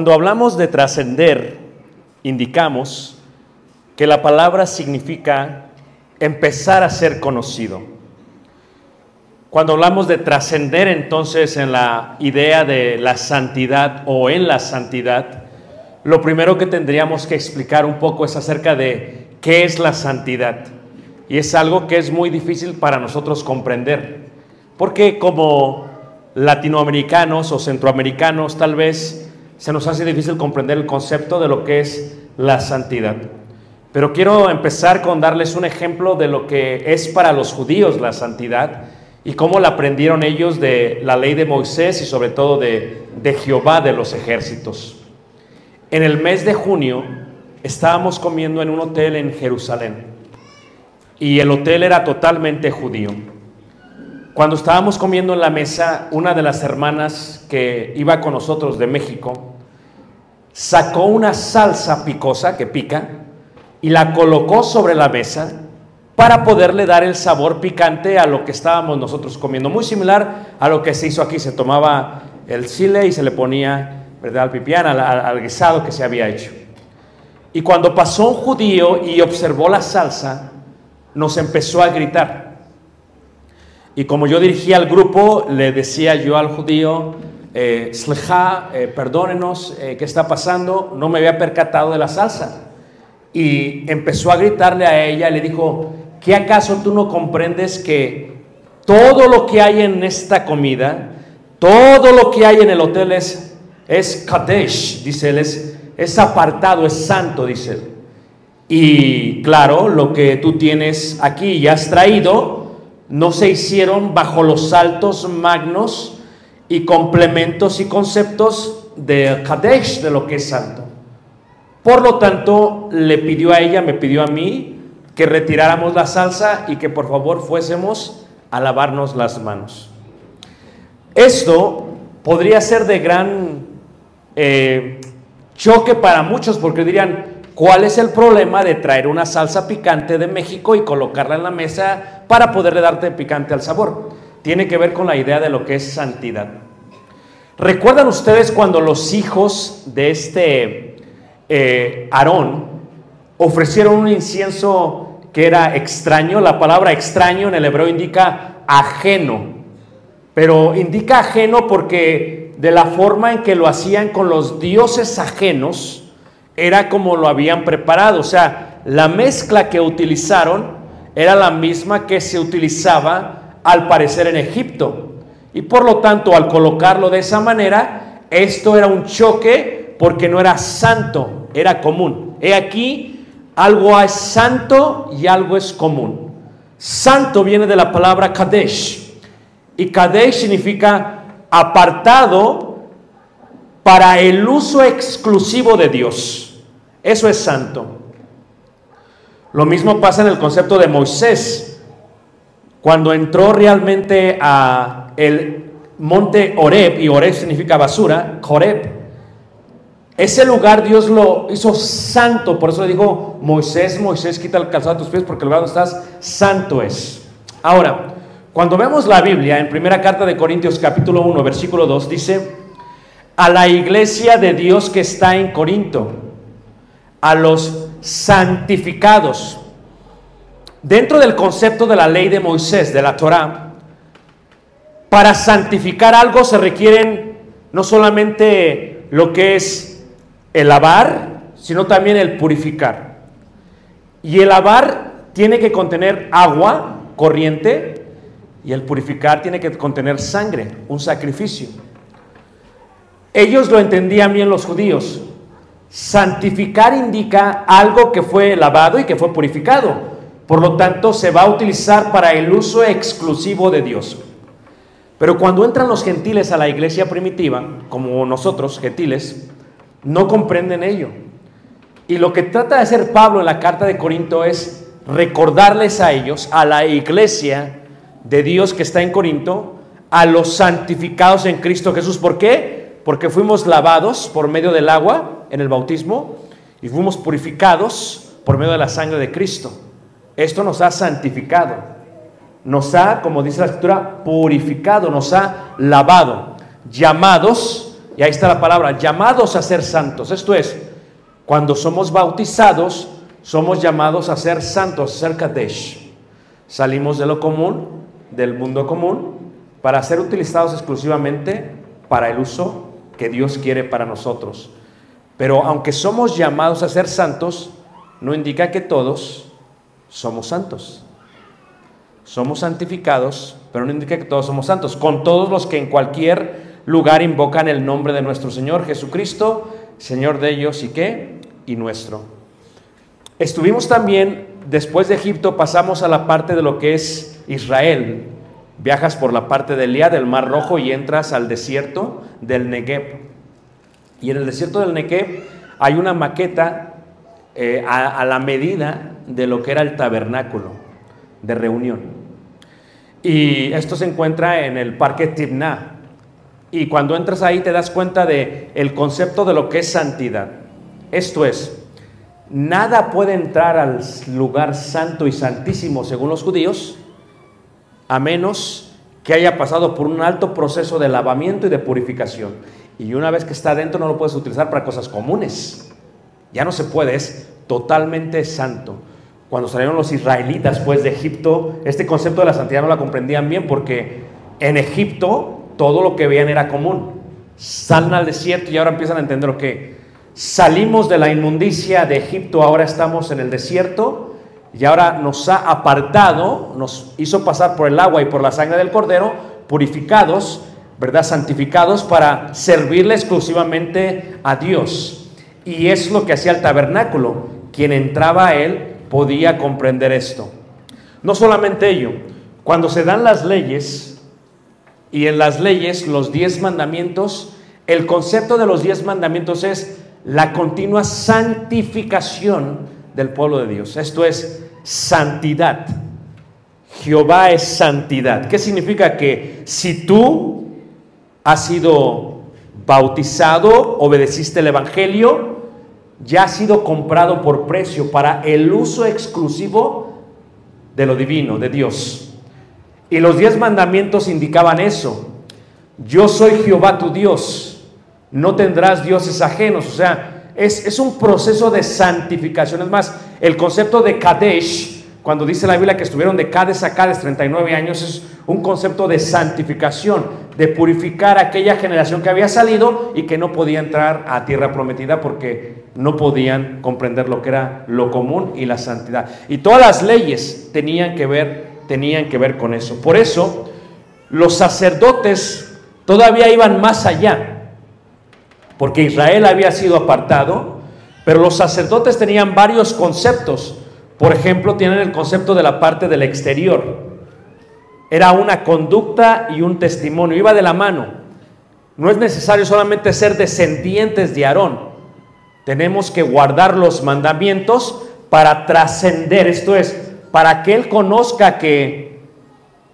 Cuando hablamos de trascender, indicamos que la palabra significa empezar a ser conocido. Cuando hablamos de trascender entonces en la idea de la santidad o en la santidad, lo primero que tendríamos que explicar un poco es acerca de qué es la santidad. Y es algo que es muy difícil para nosotros comprender, porque como latinoamericanos o centroamericanos tal vez se nos hace difícil comprender el concepto de lo que es la santidad. Pero quiero empezar con darles un ejemplo de lo que es para los judíos la santidad y cómo la aprendieron ellos de la ley de Moisés y sobre todo de, de Jehová de los ejércitos. En el mes de junio estábamos comiendo en un hotel en Jerusalén y el hotel era totalmente judío. Cuando estábamos comiendo en la mesa, una de las hermanas que iba con nosotros de México sacó una salsa picosa que pica y la colocó sobre la mesa para poderle dar el sabor picante a lo que estábamos nosotros comiendo. Muy similar a lo que se hizo aquí. Se tomaba el chile y se le ponía, ¿verdad?, al pipián, al, al- guisado que se había hecho. Y cuando pasó un judío y observó la salsa, nos empezó a gritar. Y como yo dirigía al grupo, le decía yo al judío, eh, "Slicha, eh, perdónenos, eh, ¿qué está pasando? No me había percatado de la salsa. Y empezó a gritarle a ella y le dijo, ¿qué acaso tú no comprendes que todo lo que hay en esta comida, todo lo que hay en el hotel es, es Kadesh, dice él, es, es apartado, es santo, dice él. Y claro, lo que tú tienes aquí y has traído, no se hicieron bajo los saltos magnos y complementos y conceptos de Kadesh, de lo que es santo. Por lo tanto, le pidió a ella, me pidió a mí, que retiráramos la salsa y que por favor fuésemos a lavarnos las manos. Esto podría ser de gran eh, choque para muchos porque dirían, ¿cuál es el problema de traer una salsa picante de México y colocarla en la mesa para poderle darte picante al sabor? Tiene que ver con la idea de lo que es santidad. ¿Recuerdan ustedes cuando los hijos de este eh, Aarón ofrecieron un incienso que era extraño? La palabra extraño en el hebreo indica ajeno, pero indica ajeno porque de la forma en que lo hacían con los dioses ajenos era como lo habían preparado, o sea, la mezcla que utilizaron era la misma que se utilizaba al parecer en Egipto. Y por lo tanto, al colocarlo de esa manera, esto era un choque porque no era santo, era común. He aquí, algo es santo y algo es común. Santo viene de la palabra Kadesh. Y Kadesh significa apartado para el uso exclusivo de Dios. Eso es santo. Lo mismo pasa en el concepto de Moisés. Cuando entró realmente a el monte Oreb, y Oreb significa basura, Horeb, ese lugar Dios lo hizo santo, por eso le dijo Moisés, Moisés, quita el calzado de tus pies porque el lugar donde estás santo es. Ahora, cuando vemos la Biblia en primera carta de Corintios capítulo 1, versículo 2, dice, a la iglesia de Dios que está en Corinto, a los santificados. Dentro del concepto de la ley de Moisés, de la Torá, para santificar algo se requieren no solamente lo que es el lavar, sino también el purificar. Y el lavar tiene que contener agua corriente y el purificar tiene que contener sangre, un sacrificio. Ellos lo entendían bien los judíos. Santificar indica algo que fue lavado y que fue purificado. Por lo tanto, se va a utilizar para el uso exclusivo de Dios. Pero cuando entran los gentiles a la iglesia primitiva, como nosotros, gentiles, no comprenden ello. Y lo que trata de hacer Pablo en la carta de Corinto es recordarles a ellos, a la iglesia de Dios que está en Corinto, a los santificados en Cristo Jesús. ¿Por qué? Porque fuimos lavados por medio del agua en el bautismo y fuimos purificados por medio de la sangre de Cristo. Esto nos ha santificado, nos ha, como dice la escritura, purificado, nos ha lavado, llamados, y ahí está la palabra, llamados a ser santos. Esto es, cuando somos bautizados, somos llamados a ser santos, ser Kadesh. Salimos de lo común, del mundo común, para ser utilizados exclusivamente para el uso que Dios quiere para nosotros. Pero aunque somos llamados a ser santos, no indica que todos somos santos. Somos santificados, pero no indica que todos somos santos. Con todos los que en cualquier lugar invocan el nombre de nuestro Señor Jesucristo, Señor de ellos y qué, y nuestro. Estuvimos también, después de Egipto, pasamos a la parte de lo que es Israel. Viajas por la parte del Lía, del Mar Rojo, y entras al desierto del Negev. Y en el desierto del Negev hay una maqueta eh, a, la medida de lo que era el tabernáculo de reunión. Y esto se encuentra en el parque Tibná. Y cuando entras ahí te das cuenta de el concepto de lo que es santidad. Esto es, nada puede entrar al lugar santo y santísimo según los judíos a menos que haya pasado por un alto proceso de lavamiento y de purificación. Y una vez que está dentro no lo puedes utilizar para cosas comunes. Ya no se puede, es totalmente santo. Cuando salieron los israelitas pues de Egipto, este concepto de la santidad no la comprendían bien porque en Egipto todo lo que veían era común. Salen al desierto y ahora empiezan a entender que salimos de la inmundicia de Egipto, ahora estamos en el desierto y ahora nos ha apartado, nos hizo pasar por el agua y por la sangre del cordero, purificados, ¿verdad? Santificados para servirle exclusivamente a Dios. Y es lo que hacía el tabernáculo. Quien entraba a él podía comprender esto. No solamente ello, cuando se dan las leyes, y en las leyes los diez mandamientos, el concepto de los diez mandamientos es la continua santificación del pueblo de Dios. Esto es santidad. Jehová es santidad. ¿Qué significa que si tú has sido bautizado, obedeciste el Evangelio, ya has sido comprado por precio para el uso exclusivo de lo divino, de Dios. Y los diez mandamientos indicaban eso. Yo soy Jehová tu Dios, no tendrás dioses ajenos. O sea, es, es un proceso de santificación. Es más, el concepto de Kadesh, cuando dice la Biblia que estuvieron de Cades a Cades 39 años, es un concepto de santificación, de purificar a aquella generación que había salido y que no podía entrar a tierra prometida porque no podían comprender lo que era lo común y la santidad. Y todas las leyes tenían que ver, tenían que ver con eso. Por eso, los sacerdotes todavía iban más allá, porque Israel había sido apartado, pero los sacerdotes tenían varios conceptos. Por ejemplo, tienen el concepto de la parte del exterior. Era una conducta y un testimonio, iba de la mano. No es necesario solamente ser descendientes de Aarón. Tenemos que guardar los mandamientos para trascender, esto es, para que Él conozca que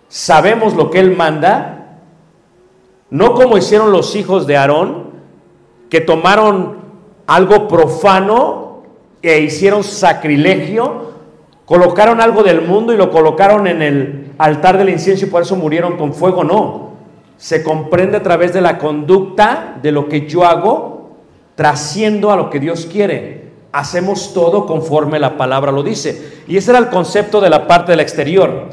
sabemos lo que Él manda, no como hicieron los hijos de Aarón, que tomaron algo profano e hicieron sacrilegio, colocaron algo del mundo y lo colocaron en el altar del incienso y por eso murieron con fuego, no. Se comprende a través de la conducta de lo que yo hago, trasciendo a lo que Dios quiere. Hacemos todo conforme la palabra lo dice. Y ese era el concepto de la parte del exterior,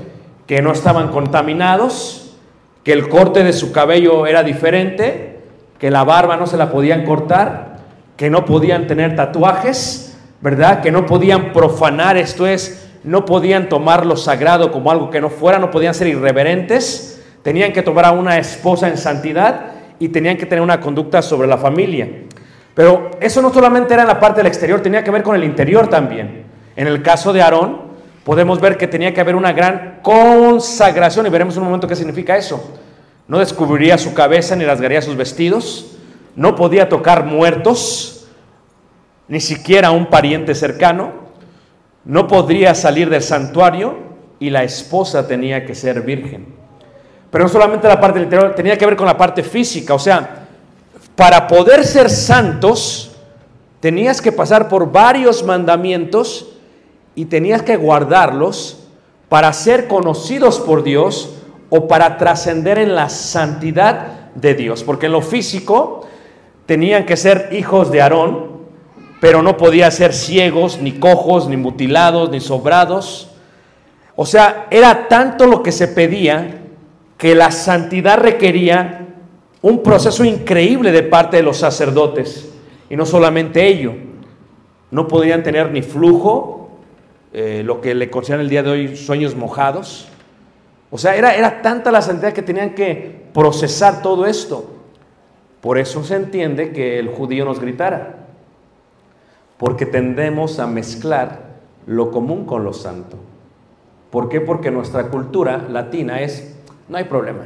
que no estaban contaminados, que el corte de su cabello era diferente, que la barba no se la podían cortar, que no podían tener tatuajes, ¿verdad? Que no podían profanar, esto es, no podían tomar lo sagrado como algo que no fuera, no podían ser irreverentes, tenían que tomar a una esposa en santidad y tenían que tener una conducta sobre la familia. Pero eso no solamente era en la parte del exterior, tenía que ver con el interior también. En el caso de Aarón, podemos ver que tenía que haber una gran consagración y veremos un momento qué significa eso. No descubriría su cabeza ni rasgaría sus vestidos, no podía tocar muertos, ni siquiera un pariente cercano, no podría salir del santuario y la esposa tenía que ser virgen. Pero no solamente la parte interior, tenía que ver con la parte física, o sea, para poder ser santos, tenías que pasar por varios mandamientos y tenías que guardarlos para ser conocidos por Dios o para trascender en la santidad de Dios. Porque en lo físico tenían que ser hijos de Aarón, pero no podía ser ciegos, ni cojos, ni mutilados, ni sobrados. O sea, era tanto lo que se pedía que la santidad requería un proceso increíble de parte de los sacerdotes. Y no solamente ello, no podían tener ni flujo, eh, lo que le consideran el día de hoy sueños mojados. O sea, era, era tanta la santidad que tenían que procesar todo esto. Por eso se entiende que el judío nos gritara, porque tendemos a mezclar lo común con lo santo. ¿Por qué? Porque nuestra cultura latina es, no hay problema,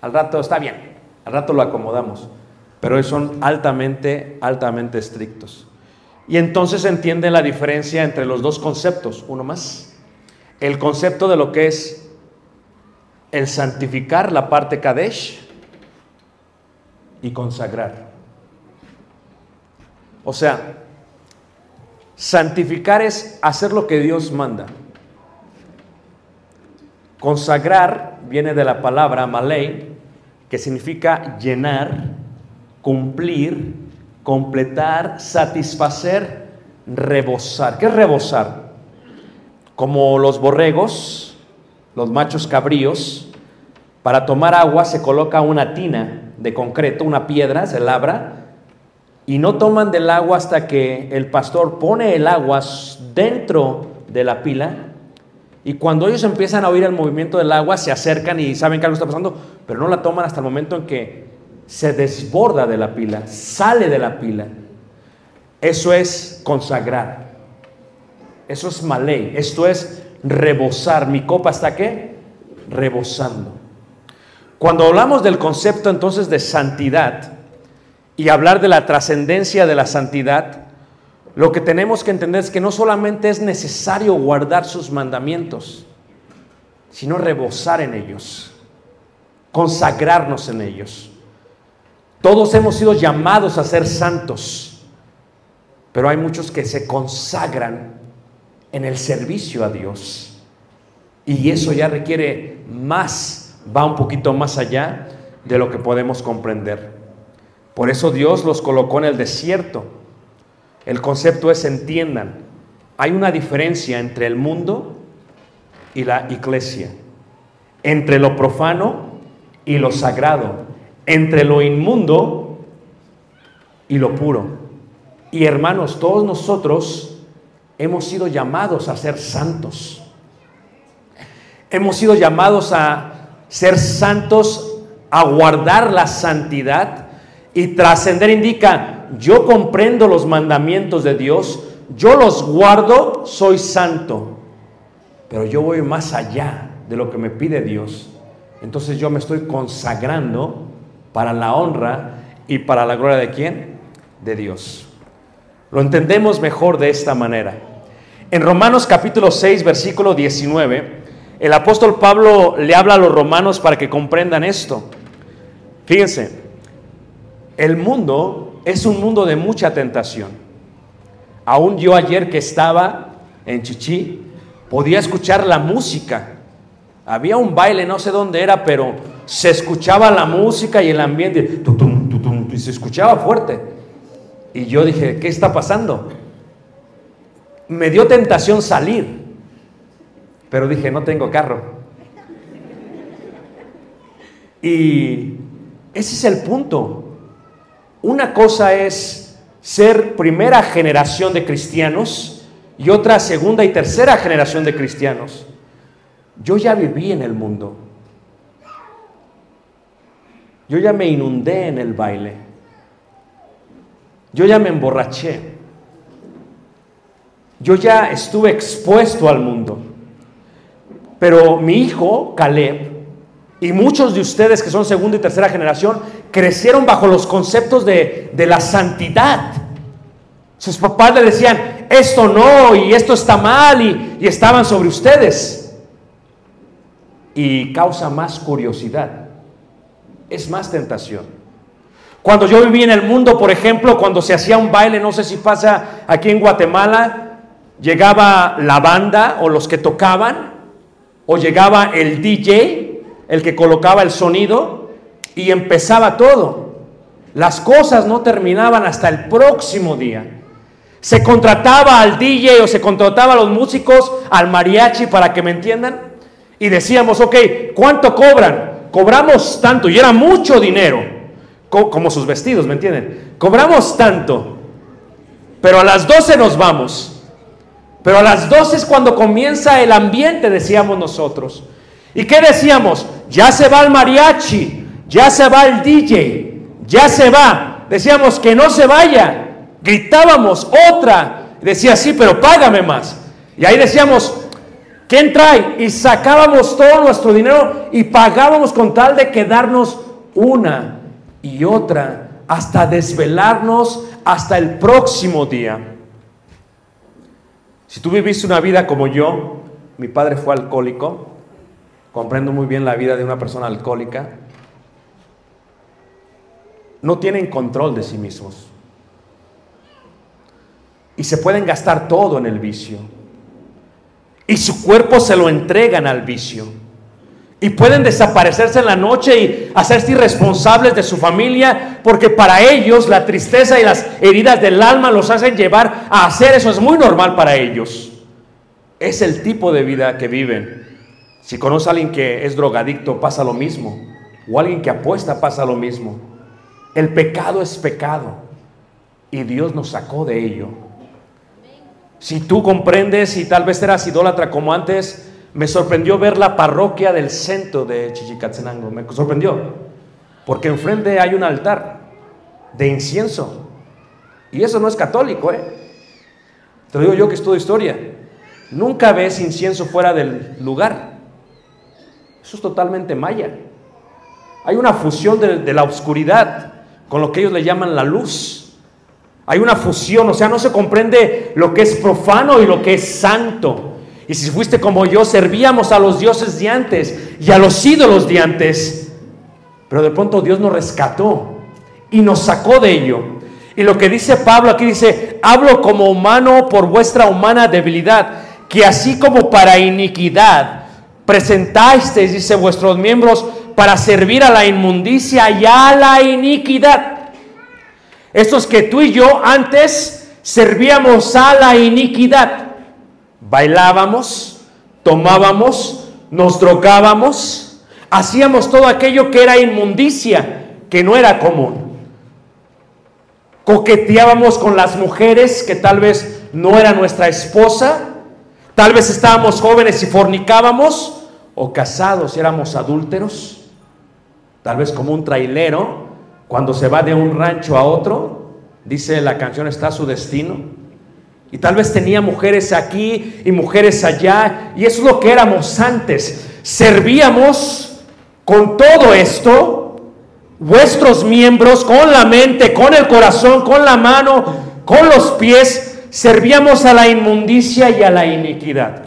al rato está bien, al rato lo acomodamos, pero son altamente, altamente estrictos. Y entonces se entiende la diferencia entre los dos conceptos, uno más. El concepto de lo que es el santificar la parte Kadesh y consagrar. O sea, santificar es hacer lo que Dios manda. Consagrar viene de la palabra malei, que significa llenar, cumplir, completar, satisfacer, rebosar. ¿Qué es rebosar? Como los borregos, los machos cabríos, para tomar agua se coloca una tina de concreto, una piedra, se labra, y no toman del agua hasta que el pastor pone el agua dentro de la pila y cuando ellos empiezan a oír el movimiento del agua, se acercan y saben que algo está pasando, pero no la toman hasta el momento en que se desborda de la pila, sale de la pila. Eso es consagrar. Eso es maley. Esto es rebosar. Mi copa está qué? Rebosando. Cuando hablamos del concepto entonces de santidad y hablar de la trascendencia de la santidad, lo que tenemos que entender es que no solamente es necesario guardar sus mandamientos, sino rebosar en ellos, consagrarnos en ellos. Todos hemos sido llamados a ser santos, pero hay muchos que se consagran en el servicio a Dios. Y eso ya requiere más, va un poquito más allá de lo que podemos comprender. Por eso Dios los colocó en el desierto el concepto es, entiendan, hay una diferencia entre el mundo y la iglesia, entre lo profano y lo sagrado, entre lo inmundo y lo puro. Y hermanos, todos nosotros hemos sido llamados a ser santos. Hemos sido llamados a ser santos, aguardar la santidad y trascender indica, yo comprendo los mandamientos de Dios, yo los guardo, soy santo, pero yo voy más allá de lo que me pide Dios. Entonces yo me estoy consagrando para la honra y para la gloria de quién? De Dios. Lo entendemos mejor de esta manera. En Romanos capítulo 6, versículo 19, el apóstol Pablo le habla a los romanos para que comprendan esto. Fíjense, el mundo es un mundo de mucha tentación. Aún yo ayer que estaba en Chichi, podía escuchar la música. Había un baile, no sé dónde era, pero se escuchaba la música y el ambiente, y se escuchaba fuerte. Y yo dije, ¿qué está pasando? Me dio tentación salir, pero dije, no tengo carro. Y ese es el punto. Una cosa es ser primera generación de cristianos y otra segunda y tercera generación de cristianos. Yo ya viví en el mundo. Yo ya me inundé en el baile. Yo ya me emborraché. Yo ya estuve expuesto al mundo. Pero mi hijo, Caleb, y muchos de ustedes que son segunda y tercera generación, crecieron bajo los conceptos de, de la santidad. Sus papás le decían, esto no, y esto está mal, y, y estaban sobre ustedes. Y causa más curiosidad, es más tentación. Cuando yo viví en el mundo, por ejemplo, cuando se hacía un baile, no sé si pasa aquí en Guatemala, llegaba la banda o los que tocaban, o llegaba el DJ, el que colocaba el sonido, y empezaba todo. Las cosas no terminaban hasta el próximo día. Se contrataba al DJ o se contrataba a los músicos, al mariachi, para que me entiendan, y decíamos, ok, ¿cuánto cobran? Cobramos tanto, y era mucho dinero, co- como sus vestidos, ¿me entienden? Cobramos tanto, pero a las 12 nos vamos. Pero a las 12 es cuando comienza el ambiente, decíamos nosotros. ¿Y qué decíamos? Ya se va el mariachi, ya se va el DJ, ya se va. Decíamos que no se vaya. Gritábamos otra. Decía, sí, pero págame más. Y ahí decíamos, ¿quién trae? Y sacábamos todo nuestro dinero y pagábamos con tal de quedarnos una y otra hasta desvelarnos hasta el próximo día. Si tú viviste una vida como yo, mi padre fue alcohólico, comprendo muy bien la vida de una persona alcohólica, no tienen control de sí mismos. Y se pueden gastar todo en el vicio. Y su cuerpo se lo entregan al vicio. Y pueden desaparecerse en la noche y hacerse irresponsables de su familia, porque para ellos la tristeza y las heridas del alma los hacen llevar a hacer eso. Es muy normal para ellos. Es el tipo de vida que viven. Si conoce a alguien que es drogadicto, pasa lo mismo. O alguien que apuesta, pasa lo mismo. El pecado es pecado. Y Dios nos sacó de ello. Si tú comprendes y tal vez eras idólatra como antes, me sorprendió ver la parroquia del centro de Chichicatzenango. Me sorprendió. Porque enfrente hay un altar de incienso. Y eso no es católico, ¿eh? Te lo digo yo que estudio historia. Nunca ves incienso fuera del lugar. Eso es totalmente maya. Hay una fusión de, de la oscuridad con lo que ellos le llaman la luz. Hay una fusión, o sea, no se comprende lo que es profano y lo que es santo. Y si fuiste como yo, servíamos a los dioses de antes y a los ídolos de antes. Pero de pronto Dios nos rescató y nos sacó de ello. Y lo que dice Pablo aquí dice, hablo como humano por vuestra humana debilidad, que así como para iniquidad presentasteis, dice, vuestros miembros para servir a la inmundicia y a la iniquidad. Estos que tú y yo antes servíamos a la iniquidad. Bailábamos, tomábamos, nos drogábamos, hacíamos todo aquello que era inmundicia, que no era común. Coqueteábamos con las mujeres que tal vez no era nuestra esposa, tal vez estábamos jóvenes y fornicábamos, o casados éramos adúlteros, tal vez como un trailero, cuando se va de un rancho a otro, dice la canción está su destino. Y tal vez tenía mujeres aquí y mujeres allá, y eso es lo que éramos antes. Servíamos con todo esto, vuestros miembros, con la mente, con el corazón, con la mano, con los pies, servíamos a la inmundicia y a la iniquidad.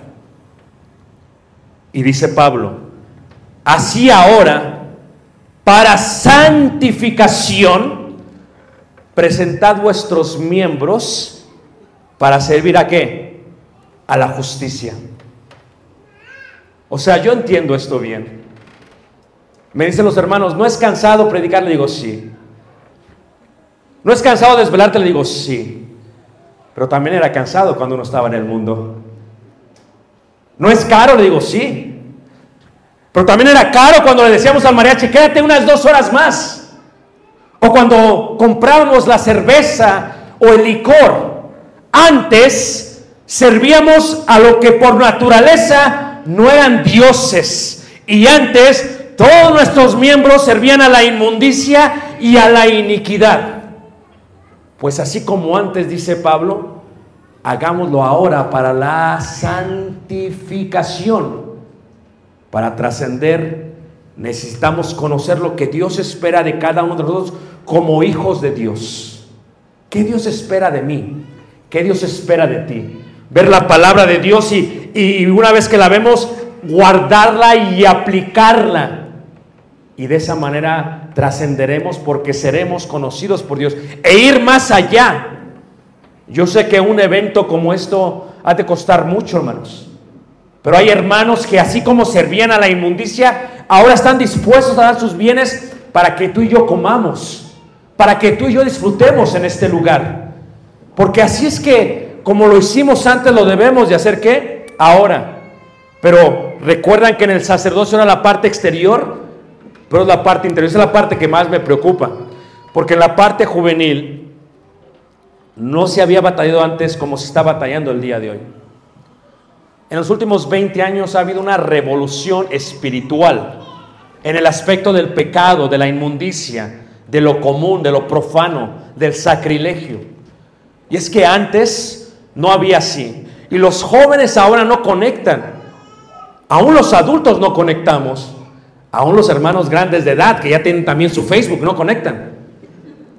Y dice Pablo, así ahora, para santificación, presentad vuestros miembros para servir a qué? A la justicia. O sea, yo entiendo esto bien. Me dicen los hermanos, ¿no es cansado predicar? Le digo, sí. ¿No es cansado desvelarte? Le digo, sí. Pero también era cansado cuando uno estaba en el mundo. ¿No es caro? Le digo, sí. Pero también era caro cuando le decíamos al mariachi, quédate unas dos horas más. O cuando comprábamos la cerveza o el licor. Antes servíamos a lo que por naturaleza no eran dioses. Y antes todos nuestros miembros servían a la inmundicia y a la iniquidad. Pues así como antes, dice Pablo, hagámoslo ahora para la santificación. Para trascender necesitamos conocer lo que Dios espera de cada uno de nosotros como hijos de Dios. ¿Qué Dios espera de mí? ¿Qué Dios espera de ti? Ver la palabra de Dios y, y una vez que la vemos, guardarla y aplicarla. Y de esa manera trascenderemos porque seremos conocidos por Dios. E ir más allá. Yo sé que un evento como esto ha de costar mucho, hermanos. Pero hay hermanos que así como servían a la inmundicia, ahora están dispuestos a dar sus bienes para que tú y yo comamos, para que tú y yo disfrutemos en este lugar. Porque así es que, como lo hicimos antes, lo debemos de hacer qué? Ahora. Pero recuerdan que en el sacerdocio era la parte exterior, pero la parte interior. Es la parte que más me preocupa. Porque en la parte juvenil no se había batallado antes como se está batallando el día de hoy. En los últimos 20 años ha habido una revolución espiritual en el aspecto del pecado, de la inmundicia, de lo común, de lo profano, del sacrilegio. Y es que antes no había así. Y los jóvenes ahora no conectan. Aún los adultos no conectamos. Aún los hermanos grandes de edad que ya tienen también su Facebook no conectan.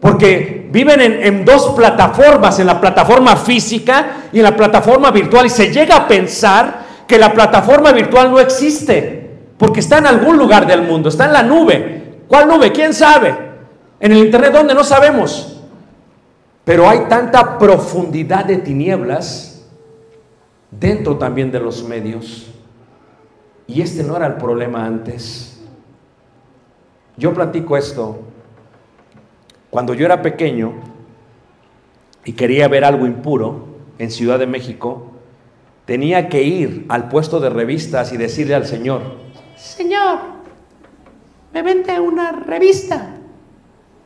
Porque viven en, en, dos plataformas, en la plataforma física y en la plataforma virtual. Y se llega a pensar que la plataforma virtual no existe. Porque está en algún lugar del mundo, está en la nube. ¿Cuál nube? ¿Quién sabe? En el Internet, ¿dónde? No sabemos. Pero hay tanta profundidad de tinieblas dentro también de los medios. Y este no era el problema antes. Yo platico esto cuando yo era pequeño y quería ver algo impuro en Ciudad de México, tenía que ir al puesto de revistas y decirle al Señor, Señor, me vende una revista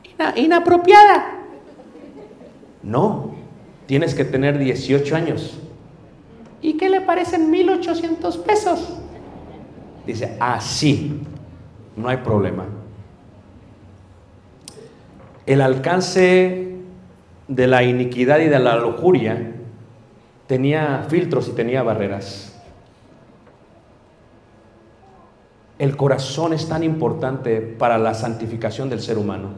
ina inapropiada. No, tienes que tener 18 años. ¿Y qué le parecen 1800 pesos? Dice, así, no hay problema el alcance de la iniquidad y de la lujuria tenía filtros y tenía barreras. El corazón es tan importante para la santificación del ser humano.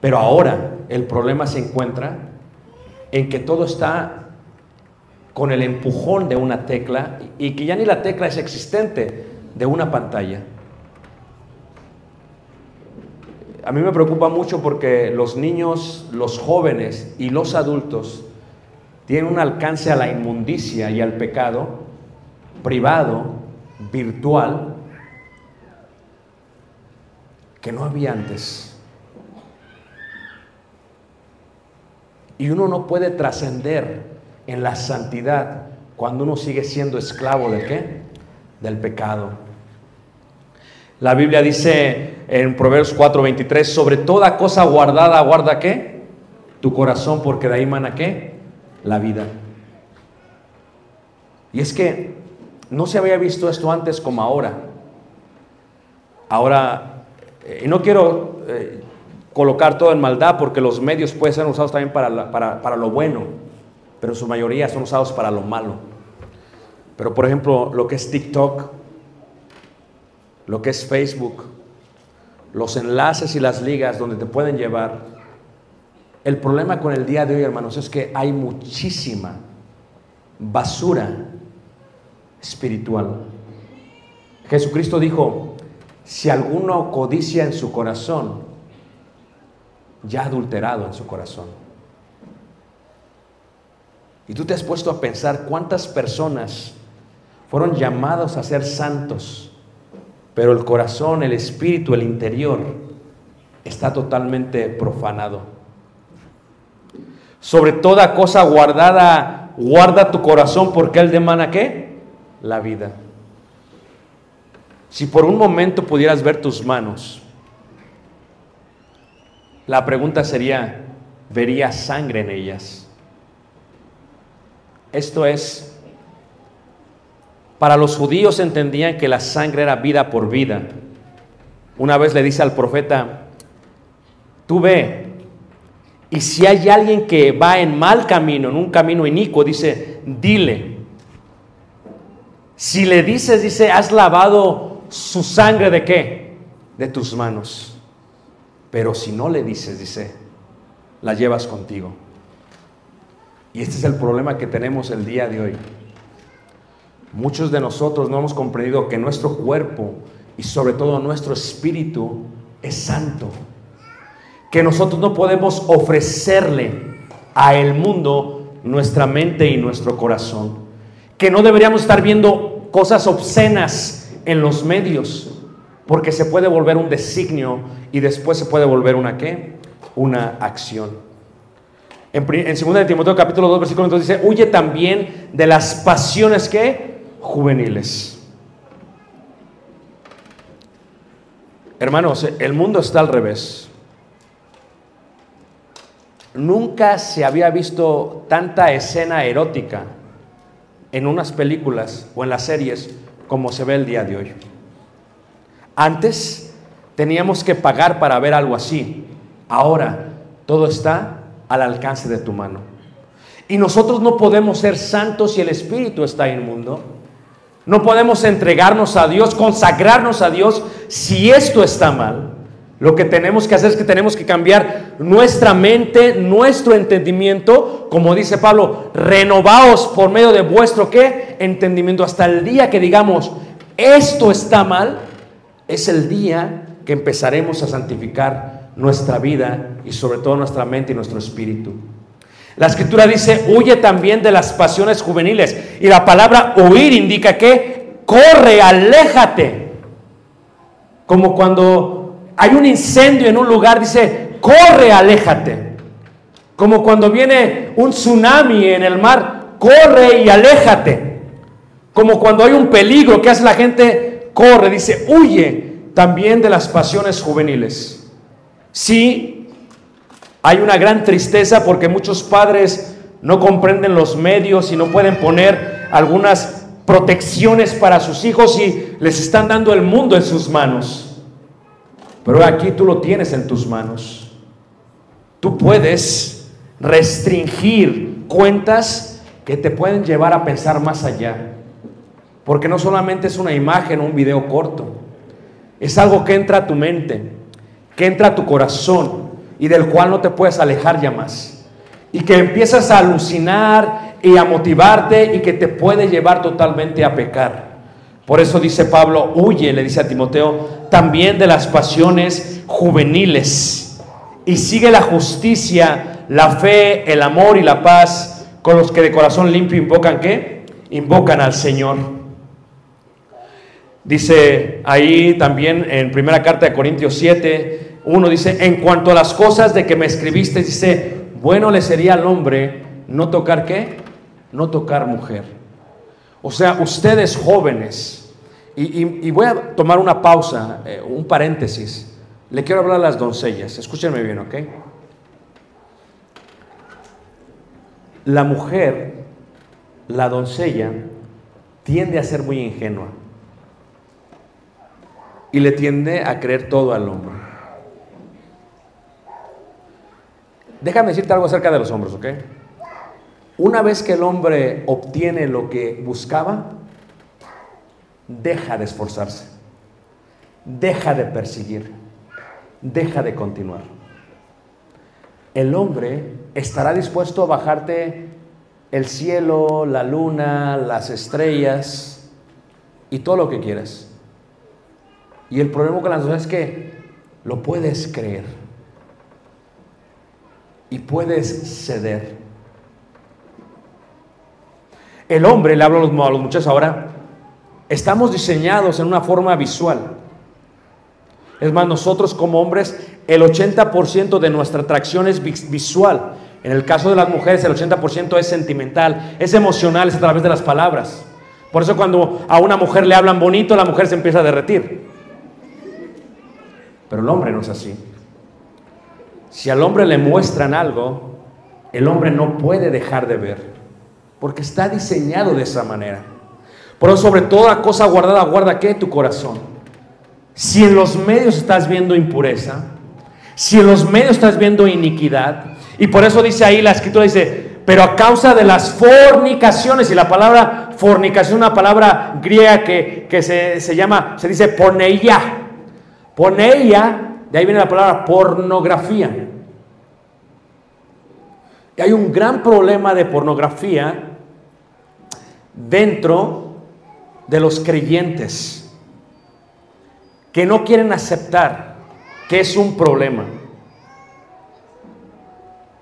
Pero ahora el problema se encuentra en que todo está con el empujón de una tecla y que ya ni la tecla es existente de una pantalla. A mí me preocupa mucho porque los niños, los jóvenes y los adultos tienen un alcance a la inmundicia y al pecado privado, virtual, que no había antes. Y uno no puede trascender en la santidad cuando uno sigue siendo esclavo de qué? Del pecado. La Biblia dice en Proverbios 4:23, sobre toda cosa guardada, guarda qué? Tu corazón, porque de ahí mana qué? La vida. Y es que no se había visto esto antes como ahora. Ahora, eh, y no quiero eh, colocar todo en maldad porque los medios pueden ser usados también para, para- para lo bueno, pero su mayoría son usados para lo malo. Pero por ejemplo, lo que es TikTok, lo que es Facebook, los enlaces y las ligas donde te pueden llevar. El problema con el día de hoy, hermanos, es que hay muchísima basura espiritual. Jesucristo dijo, si alguno codicia en su corazón, ya adulterado en su corazón. Y tú te has puesto a pensar cuántas personas fueron llamados a ser santos, pero el corazón, el espíritu, el interior está totalmente profanado. Sobre toda cosa guardada, guarda tu corazón porque él demanda qué? La vida. Si por un momento pudieras ver tus manos, la pregunta sería, ¿verías sangre en ellas? Esto es, para los judíos entendían que la sangre era vida por vida. Una vez le dice al profeta, tú ve, y si hay alguien que va en mal camino, en un camino inicuo, dice, dile. Si le dices, dice, has lavado su sangre de qué? De tus manos. Pero si no le dices, dice, la llevas contigo. Y este es el problema que tenemos el día de hoy. Muchos de nosotros no hemos comprendido que nuestro cuerpo y sobre todo nuestro espíritu es santo. Que nosotros no podemos ofrecerle a el mundo nuestra mente y nuestro corazón. Que no deberíamos estar viendo cosas obscenas en los medios, porque se puede volver un designio y después se puede volver una qué? Una acción. En, pri- en 2 de Timoteo capítulo 2 versículo 2 dice, huye también de las pasiones que juveniles. Hermanos, el mundo está al revés. Nunca se había visto tanta escena erótica en unas películas o en las series como se ve el día de hoy. Antes teníamos que pagar para ver algo así. Ahora todo está al alcance de tu mano. Y nosotros no podemos ser santos si el Espíritu está inmundo. No podemos entregarnos a Dios, consagrarnos a Dios si esto está mal. Lo que tenemos que hacer es que tenemos que cambiar nuestra mente, nuestro entendimiento, como dice Pablo, renovaos por medio de vuestro qué? Entendimiento hasta el día que digamos, esto está mal, es el día que empezaremos a santificar nuestra vida y sobre todo nuestra mente y nuestro espíritu. La escritura dice, huye también de las pasiones juveniles. Y la palabra huir indica que corre, aléjate. Como cuando hay un incendio en un lugar, dice, corre, aléjate. Como cuando viene un tsunami en el mar, corre y aléjate. Como cuando hay un peligro, ¿qué hace la gente? Corre, dice, huye también de las pasiones juveniles. Sí, hay una gran tristeza porque muchos padres no comprenden los medios y no pueden poner algunas protecciones para sus hijos y les están dando el mundo en sus manos. Pero aquí tú lo tienes en tus manos. Tú puedes restringir cuentas que te pueden llevar a pensar más allá. Porque no solamente es una imagen o un video corto, es algo que entra a tu mente, que entra a tu corazón y del cual no te puedes alejar ya más. Y que empiezas a alucinar y a motivarte y que te puede llevar totalmente a pecar. Por eso dice Pablo, huye, le dice a Timoteo, también de las pasiones juveniles y sigue la justicia, la fe, el amor y la paz con los que de corazón limpio invocan qué? Invocan al Señor. Dice ahí también en primera carta de Corintios 7, uno dice, en cuanto a las cosas de que me escribiste, dice, bueno le sería al hombre no tocar qué? No tocar mujer. O sea, ustedes jóvenes, y voy a tomar una pausa, eh, un paréntesis, le quiero hablar a las doncellas, escúchenme bien, ¿ok? La mujer, la doncella, tiende a ser muy ingenua y le tiende a creer todo al hombre. Déjame decirte algo acerca de los hombres, ¿ok? Una vez que el hombre obtiene lo que buscaba, deja de esforzarse, deja de perseguir, deja de continuar. El hombre estará dispuesto a bajarte el cielo, la luna, las estrellas y todo lo que quieras. Y el problema con las dos es que lo puedes creer y puedes ceder. El hombre, le hablo a los, muchachos ahora, estamos diseñados en una forma visual. Es más, nosotros como hombres, el 80% de nuestra atracción es vis- visual. En el caso de las mujeres, el 80% es sentimental, es emocional, es a través de las palabras. Por eso cuando a una mujer le hablan bonito, la mujer se empieza a derretir. Pero el hombre no es así. Si al hombre le muestran algo, el hombre no puede dejar de ver, porque está diseñado de esa manera. Por eso, sobre toda cosa guardada, guarda que tu corazón. Si en los medios estás viendo impureza, si en los medios estás viendo iniquidad, y por eso dice ahí la escritura, dice, pero a causa de las fornicaciones, y la palabra fornicación es una palabra griega que, que se, se llama, se dice poneia. Poneia, de ahí viene la palabra pornografía. Y hay un gran problema de pornografía dentro de los creyentes que no quieren aceptar que es un problema.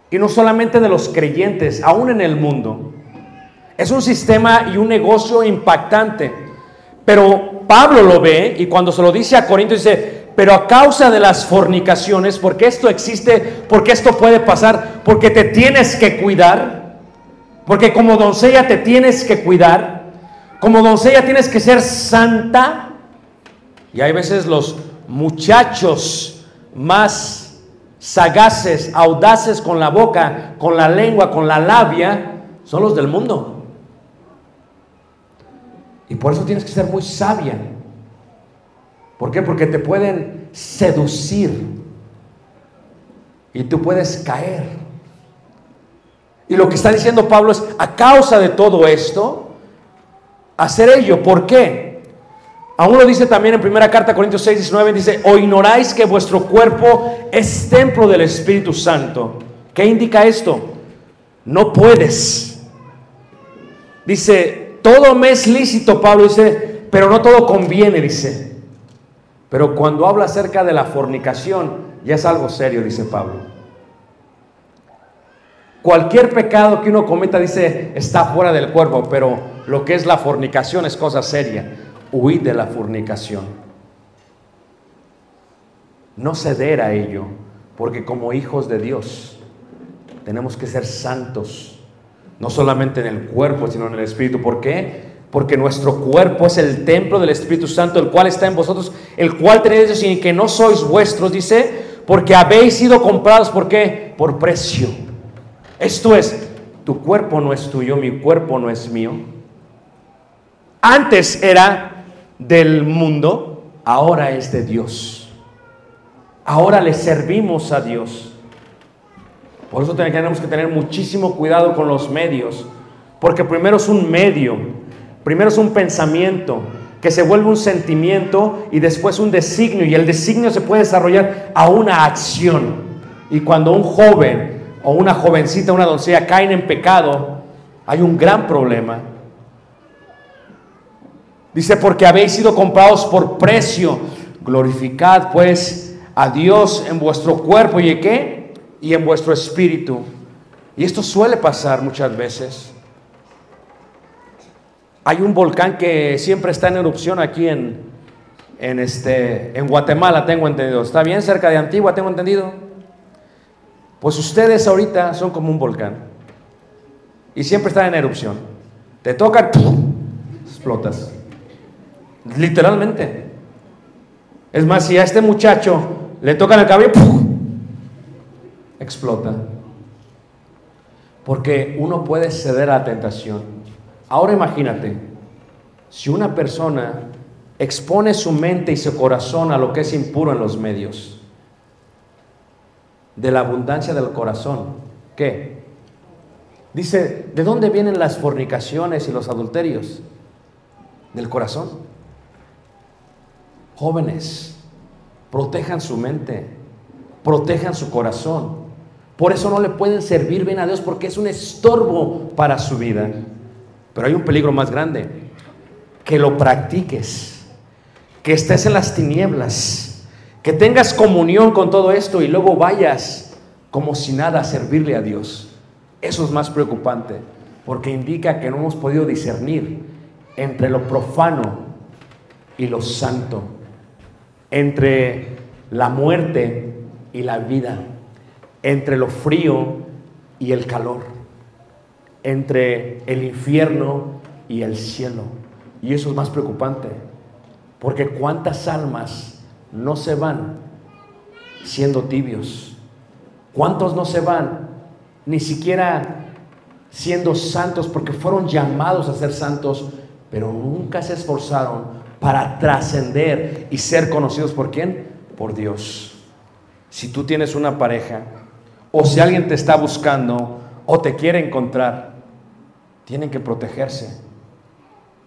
Y no solamente de los creyentes, aún en el mundo. Es un sistema y un negocio impactante. Pero Pablo lo ve y cuando se lo dice a Corintios dice, pero a causa de las fornicaciones, porque esto existe, porque esto puede pasar, porque te tienes que cuidar, porque como doncella te tienes que cuidar, como doncella tienes que ser santa. Y hay veces los muchachos más sagaces, audaces con la boca, con la lengua, con la labia, son los del mundo. Y por eso tienes que ser muy sabia. ¿Por qué? Porque te pueden seducir y tú puedes caer. Y lo que está diciendo Pablo es, a causa de todo esto, hacer ello. ¿Por qué? Aún lo dice también en primera carta Corintios 6, 19, dice, o ignoráis que vuestro cuerpo es templo del Espíritu Santo. ¿Qué indica esto? No puedes. Dice, todo me es lícito, Pablo dice, pero no todo conviene, dice. Pero cuando habla acerca de la fornicación, ya es algo serio, dice Pablo. Cualquier pecado que uno cometa, dice, está fuera del cuerpo, pero lo que es la fornicación es cosa seria. Huid de la fornicación. No ceder a ello, porque como hijos de Dios tenemos que ser santos, no solamente en el cuerpo, sino en el espíritu. ¿Por qué? Porque nuestro cuerpo es el templo del Espíritu Santo, el cual está en vosotros, el cual tenéis sin que no sois vuestros, dice, porque habéis sido comprados, ¿por qué? Por precio. Esto es, tu cuerpo no es tuyo, mi cuerpo no es mío. Antes era del mundo, ahora es de Dios. Ahora le servimos a Dios. Por eso tenemos que tener muchísimo cuidado con los medios, porque primero es un medio, primero es un pensamiento, que se vuelve un sentimiento y después un designio, y el designio se puede desarrollar a una acción. Y cuando un joven o una jovencita, una doncella caen en pecado, hay un gran problema. Dice, porque habéis sido comprados por precio, glorificad pues a Dios en vuestro cuerpo y en qué? Y en vuestro espíritu. Y esto suele pasar muchas veces. Hay un volcán que siempre está en erupción aquí en, en, este, en Guatemala, tengo entendido. Está bien cerca de Antigua, tengo entendido. Pues ustedes ahorita son como un volcán. Y siempre están en erupción. Te tocan, ¡pum! explotas. Literalmente. Es más, si a este muchacho le tocan el cabello, explota. Porque uno puede ceder a la tentación. Ahora imagínate, si una persona expone su mente y su corazón a lo que es impuro en los medios, de la abundancia del corazón, ¿qué? Dice, ¿de dónde vienen las fornicaciones y los adulterios? Del corazón. Jóvenes, protejan su mente, protejan su corazón. Por eso no le pueden servir bien a Dios porque es un estorbo para su vida. Pero hay un peligro más grande, que lo practiques, que estés en las tinieblas, que tengas comunión con todo esto y luego vayas como si nada a servirle a Dios. Eso es más preocupante, porque indica que no hemos podido discernir entre lo profano y lo santo, entre la muerte y la vida, entre lo frío y el calor, entre el infierno y el cielo. Y eso es más preocupante, porque cuántas almas no se van siendo tibios, cuántos no se van ni siquiera siendo santos porque fueron llamados a ser santos, pero nunca se esforzaron para trascender y ser conocidos por quién? Por Dios. Si tú tienes una pareja o si alguien te está buscando o te quiere encontrar, tienen que protegerse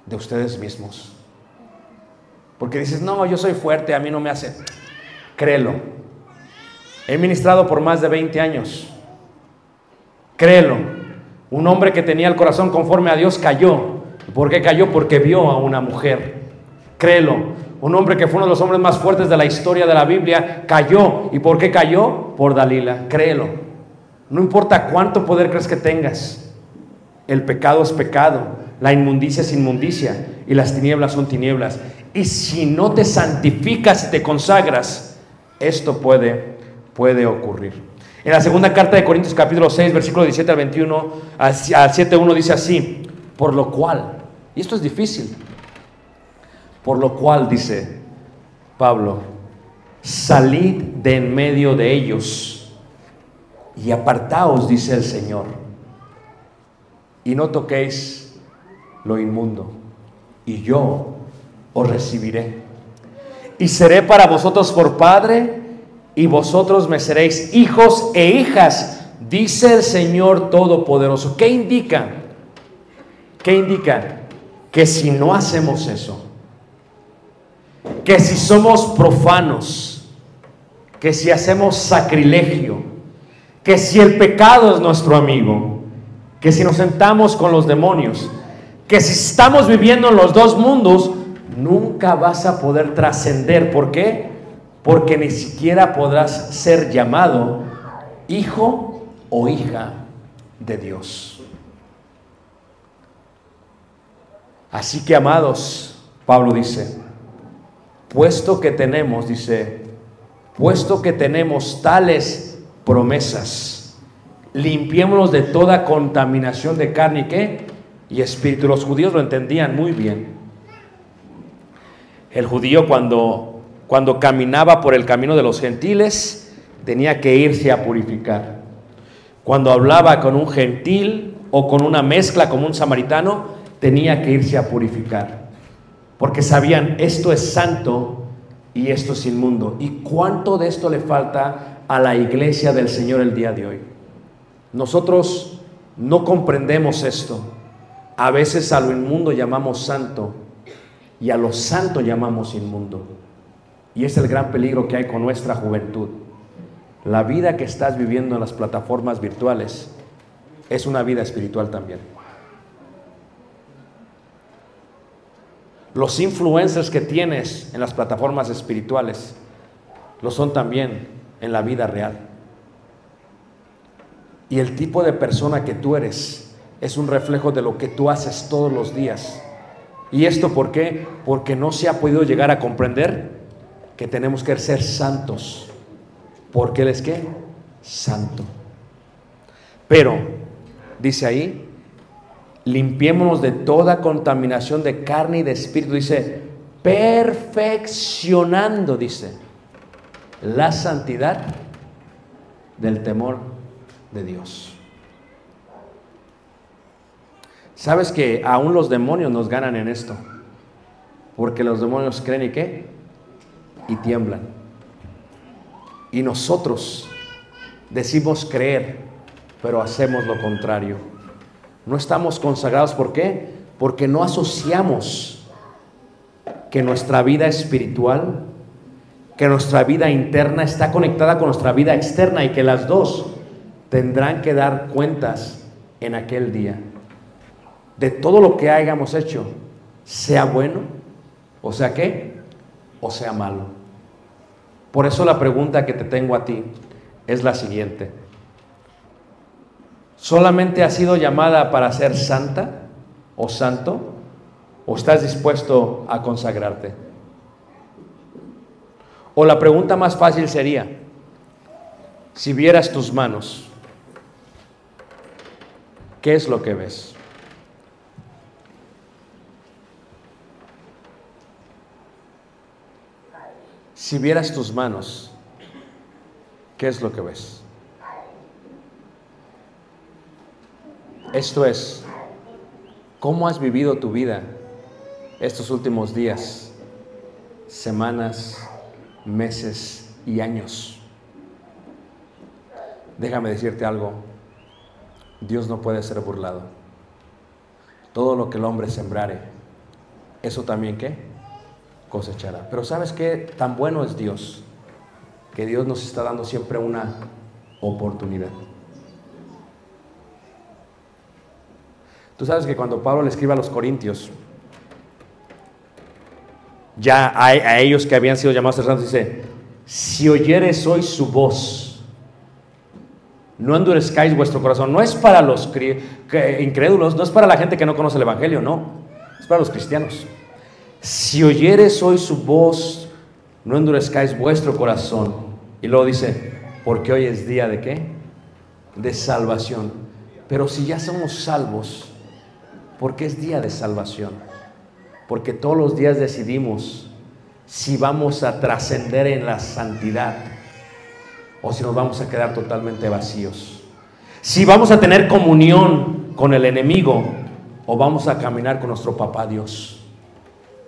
de ustedes mismos. Porque dices, no, yo soy fuerte, a mí no me hace. Créelo. He ministrado por más de 20 años. Créelo. Un hombre que tenía el corazón conforme a Dios cayó. ¿Por qué cayó? Porque vio a una mujer. Créelo. Un hombre que fue uno de los hombres más fuertes de la historia de la Biblia cayó. ¿Y por qué cayó? Por Dalila. Créelo. No importa cuánto poder crees que tengas. El pecado es pecado. La inmundicia es inmundicia. Y las tinieblas son tinieblas. Y si no te santificas y te consagras, esto puede, puede ocurrir. En la segunda carta de Corintios capítulo 6, versículo 17 al 21, al 7.1 dice así, por lo cual, y esto es difícil, por lo cual dice Pablo, salid de en medio de ellos y apartaos, dice el Señor, y no toquéis lo inmundo, y yo os recibiré. Y seré para vosotros por Padre, y vosotros me seréis hijos e hijas, dice el Señor Todopoderoso. ¿Qué indica? ¿Qué indica? Que si no hacemos eso, que si somos profanos, que si hacemos sacrilegio, que si el pecado es nuestro amigo, que si nos sentamos con los demonios, que si estamos viviendo en los dos mundos, nunca vas a poder trascender. ¿Por qué? Porque ni siquiera podrás ser llamado hijo o hija de Dios. Así que, amados, Pablo dice, puesto que tenemos, dice, puesto que tenemos tales promesas, limpiémonos de toda contaminación de carne y qué? Y espíritu. Los judíos lo entendían muy bien. El judío cuando, cuando caminaba por el camino de los gentiles tenía que irse a purificar. Cuando hablaba con un gentil o con una mezcla como un samaritano, tenía que irse a purificar. Porque sabían, esto es santo y esto es inmundo. ¿Y cuánto de esto le falta a la iglesia del Señor el día de hoy? Nosotros no comprendemos esto. A veces a lo inmundo llamamos santo y a lo santo llamamos inmundo. Y es el gran peligro que hay con nuestra juventud. La vida que estás viviendo en las plataformas virtuales es una vida espiritual también. Los influencers que tienes en las plataformas espirituales lo son también en la vida real. Y el tipo de persona que tú eres es un reflejo de lo que tú haces todos los días. ¿Y esto por qué? Porque no se ha podido llegar a comprender que tenemos que ser santos. Porque Él es qué? Santo. Pero, dice ahí, limpiémonos de toda contaminación de carne y de espíritu. Dice, perfeccionando, dice, la santidad del temor de Dios. ¿Sabes que aún los demonios nos ganan en esto? Porque los demonios creen y qué? Y tiemblan. Y nosotros decimos creer, pero hacemos lo contrario. No estamos consagrados, ¿por qué? Porque no asociamos que nuestra vida espiritual, que nuestra vida interna está conectada con nuestra vida externa y que las dos tendrán que dar cuentas en aquel día de todo lo que hayamos hecho, sea bueno, o sea qué, o sea malo. Por eso la pregunta que te tengo a ti es la siguiente. ¿Solamente has sido llamada para ser santa o santo? ¿O estás dispuesto a consagrarte? O la pregunta más fácil sería, si vieras tus manos, ¿qué es lo que ves? Si vieras tus manos, ¿qué es lo que ves? Esto es, ¿cómo has vivido tu vida estos últimos días, semanas, meses y años? Déjame decirte algo, Dios no puede ser burlado. Todo lo que el hombre sembrare, eso también qué? Cosechará. Pero ¿sabes qué? Tan bueno es Dios, que Dios nos está dando siempre una oportunidad. Tú sabes que cuando Pablo le escribe a los Corintios, ya a, a ellos que habían sido llamados santos, dice, si oyeres hoy su voz, no endurezcáis vuestro corazón. No es para los incrédulos, no es para la gente que no conoce el Evangelio, no. Es para los cristianos. Si oyeres hoy su voz, no endurezcáis vuestro corazón. Y luego dice, porque hoy es día de qué? De salvación. Pero si ya somos salvos, ¿por qué es día de salvación? Porque todos los días decidimos si vamos a trascender en la santidad o si nos vamos a quedar totalmente vacíos. Si vamos a tener comunión con el enemigo o vamos a caminar con nuestro papá Dios.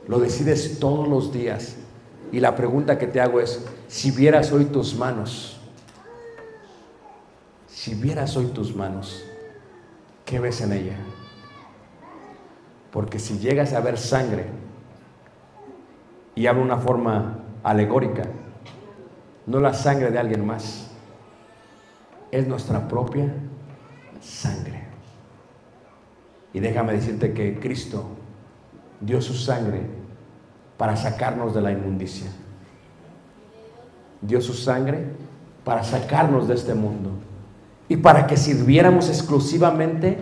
Lo decides todos los días. Y la pregunta que te hago es, si vieras hoy tus manos, si vieras hoy tus manos, ¿qué ves en ella? Porque si llegas a ver sangre, y hablo de una forma alegórica, no la sangre de alguien más, es nuestra propia sangre. Y déjame decirte que Cristo dio su sangre para sacarnos de la inmundicia. Dio su sangre para sacarnos de este mundo y para que sirviéramos exclusivamente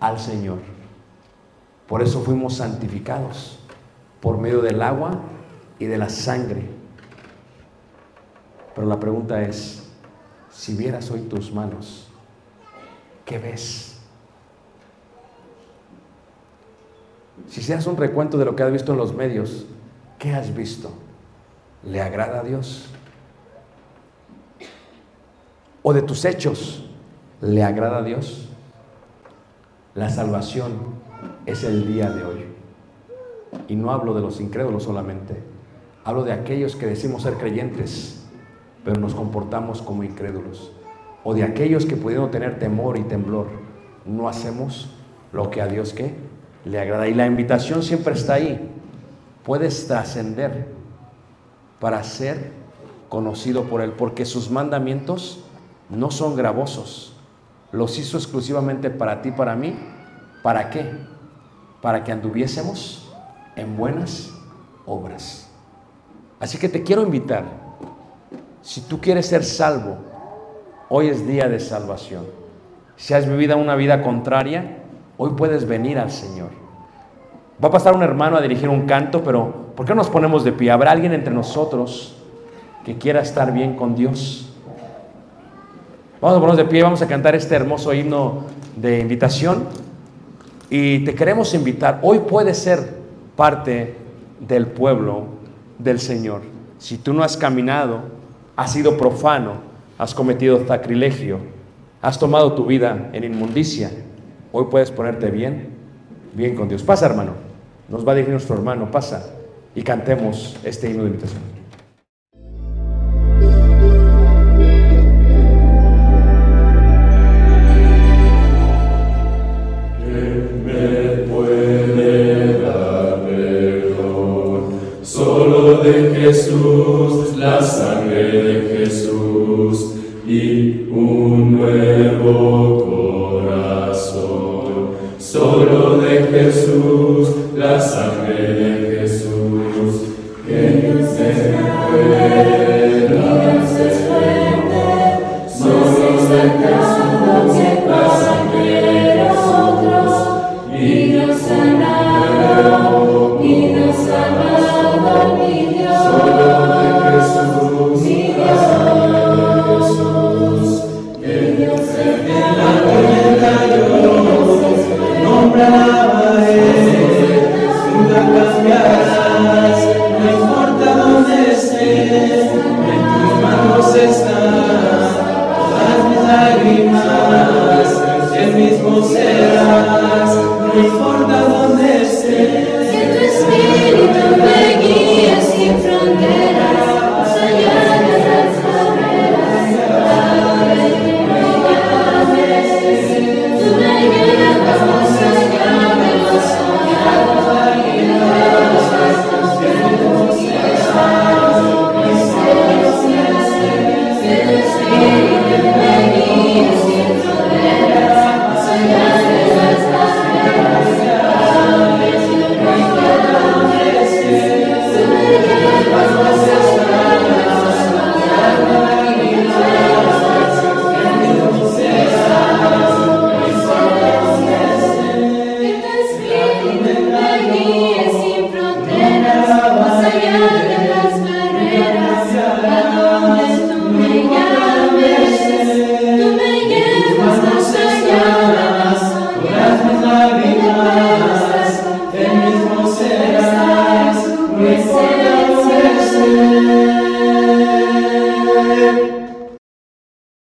al Señor. Por eso fuimos santificados por medio del agua y de la sangre. Pero la pregunta es, si vieras hoy tus manos, ¿qué ves? Si hicieras un recuento de lo que has visto en los medios, ¿qué has visto? ¿Le agrada a Dios? ¿O de tus hechos, le agrada a Dios? La salvación es el día de hoy. Y no hablo de los incrédulos solamente, hablo de aquellos que decimos ser creyentes, pero nos comportamos como incrédulos. O de aquellos que pudiendo tener temor y temblor, no hacemos lo que a Dios le agrada. Y la invitación siempre está ahí. Puedes trascender para ser conocido por Él, porque sus mandamientos no son gravosos. Los hizo exclusivamente para ti, para mí. ¿Para qué? Para que anduviésemos en buenas obras. Así que te quiero invitar, si tú quieres ser salvo, hoy es día de salvación. Si has vivido una vida contraria, hoy puedes venir al Señor. Va a pasar un hermano a dirigir un canto, pero ¿por qué no nos ponemos de pie? ¿Habrá alguien entre nosotros que quiera estar bien con Dios? Vamos a ponernos de pie, vamos a cantar este hermoso himno de invitación. Y te queremos invitar, hoy puedes ser parte del pueblo del Señor. Si tú no has caminado, has sido profano, has cometido sacrilegio, has tomado tu vida en inmundicia, hoy puedes ponerte bien, bien con Dios. Pasa, hermano. Nos va a dirigir nuestro hermano, pasa. y cantemos este himno de invitación.